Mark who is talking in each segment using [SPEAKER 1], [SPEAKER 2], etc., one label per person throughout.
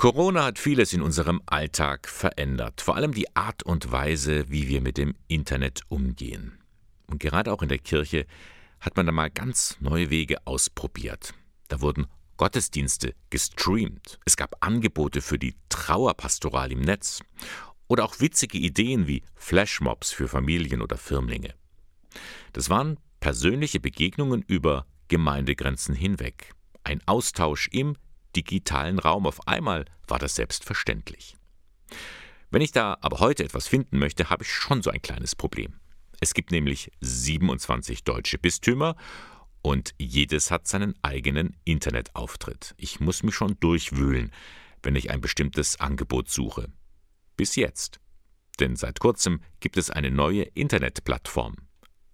[SPEAKER 1] Corona hat vieles in unserem Alltag verändert, vor allem die Art und Weise, wie wir mit dem Internet umgehen. Und gerade auch in der Kirche hat man da mal ganz neue Wege ausprobiert. Da wurden Gottesdienste gestreamt, es gab Angebote für die Trauerpastoral im Netz oder auch witzige Ideen wie Flashmobs für Familien oder Firmlinge. Das waren persönliche Begegnungen über Gemeindegrenzen hinweg, ein Austausch im digitalen Raum. Auf einmal war das selbstverständlich. Wenn ich da aber heute etwas finden möchte, habe ich schon so ein kleines Problem. Es gibt nämlich 27 deutsche Bistümer und jedes hat seinen eigenen Internetauftritt. Ich muss mich schon durchwühlen, wenn ich ein bestimmtes Angebot suche. Bis jetzt. Denn seit kurzem gibt es eine neue Internetplattform.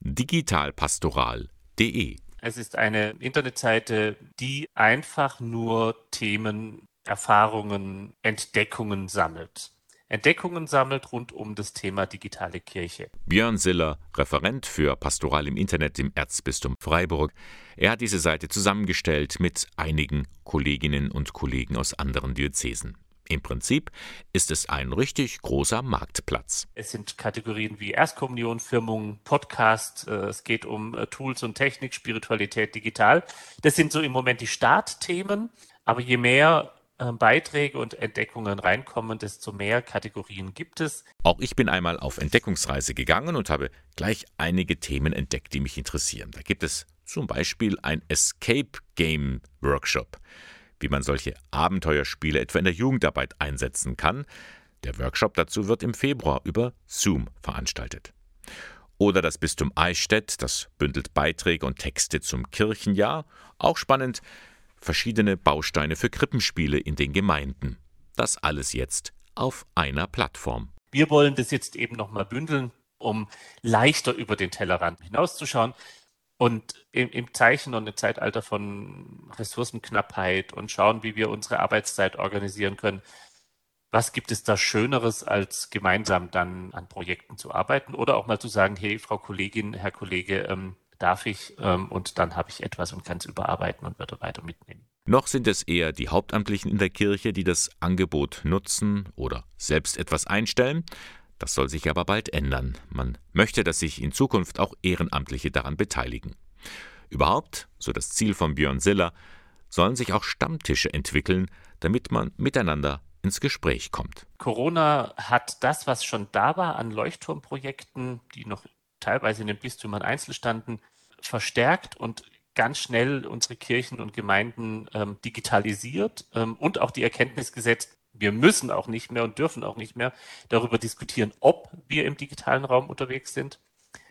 [SPEAKER 1] digitalpastoral.de
[SPEAKER 2] es ist eine Internetseite, die einfach nur Themen, Erfahrungen, Entdeckungen sammelt. Entdeckungen sammelt rund um das Thema digitale Kirche.
[SPEAKER 1] Björn Siller, Referent für Pastoral im Internet im Erzbistum Freiburg. Er hat diese Seite zusammengestellt mit einigen Kolleginnen und Kollegen aus anderen Diözesen. Im Prinzip ist es ein richtig großer Marktplatz.
[SPEAKER 2] Es sind Kategorien wie Erstkommunion, Firmung, Podcast, äh, es geht um äh, Tools und Technik, Spiritualität, digital. Das sind so im Moment die Startthemen, aber je mehr äh, Beiträge und Entdeckungen reinkommen, desto mehr Kategorien gibt es.
[SPEAKER 1] Auch ich bin einmal auf Entdeckungsreise gegangen und habe gleich einige Themen entdeckt, die mich interessieren. Da gibt es zum Beispiel ein Escape Game Workshop wie man solche Abenteuerspiele etwa in der Jugendarbeit einsetzen kann. Der Workshop dazu wird im Februar über Zoom veranstaltet. Oder das Bistum Eichstätt, das bündelt Beiträge und Texte zum Kirchenjahr. Auch spannend, verschiedene Bausteine für Krippenspiele in den Gemeinden. Das alles jetzt auf einer Plattform.
[SPEAKER 2] Wir wollen das jetzt eben nochmal bündeln, um leichter über den Tellerrand hinauszuschauen. Und im, im Zeichen und im Zeitalter von Ressourcenknappheit und schauen, wie wir unsere Arbeitszeit organisieren können, was gibt es da Schöneres, als gemeinsam dann an Projekten zu arbeiten oder auch mal zu sagen, hey, Frau Kollegin, Herr Kollege, ähm, darf ich ähm, und dann habe ich etwas und kann es überarbeiten und würde weiter mitnehmen.
[SPEAKER 1] Noch sind es eher die Hauptamtlichen in der Kirche, die das Angebot nutzen oder selbst etwas einstellen. Das soll sich aber bald ändern. Man möchte, dass sich in Zukunft auch Ehrenamtliche daran beteiligen. Überhaupt, so das Ziel von Björn Siller, sollen sich auch Stammtische entwickeln, damit man miteinander ins Gespräch kommt.
[SPEAKER 2] Corona hat das, was schon da war an Leuchtturmprojekten, die noch teilweise in den Bistümern einzeln standen, verstärkt und ganz schnell unsere Kirchen und Gemeinden ähm, digitalisiert ähm, und auch die Erkenntnis gesetzt, wir müssen auch nicht mehr und dürfen auch nicht mehr darüber diskutieren, ob wir im digitalen Raum unterwegs sind,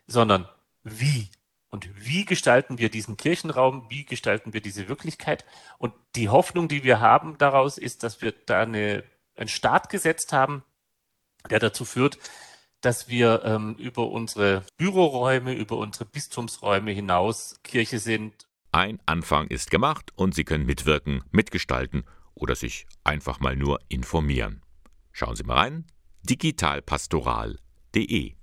[SPEAKER 2] sondern wie. Und wie gestalten wir diesen Kirchenraum? Wie gestalten wir diese Wirklichkeit? Und die Hoffnung, die wir haben daraus, ist, dass wir da eine, einen Start gesetzt haben, der dazu führt, dass wir ähm, über unsere Büroräume, über unsere Bistumsräume hinaus Kirche sind.
[SPEAKER 1] Ein Anfang ist gemacht und Sie können mitwirken, mitgestalten oder sich einfach mal nur informieren. Schauen Sie mal rein digitalpastoral.de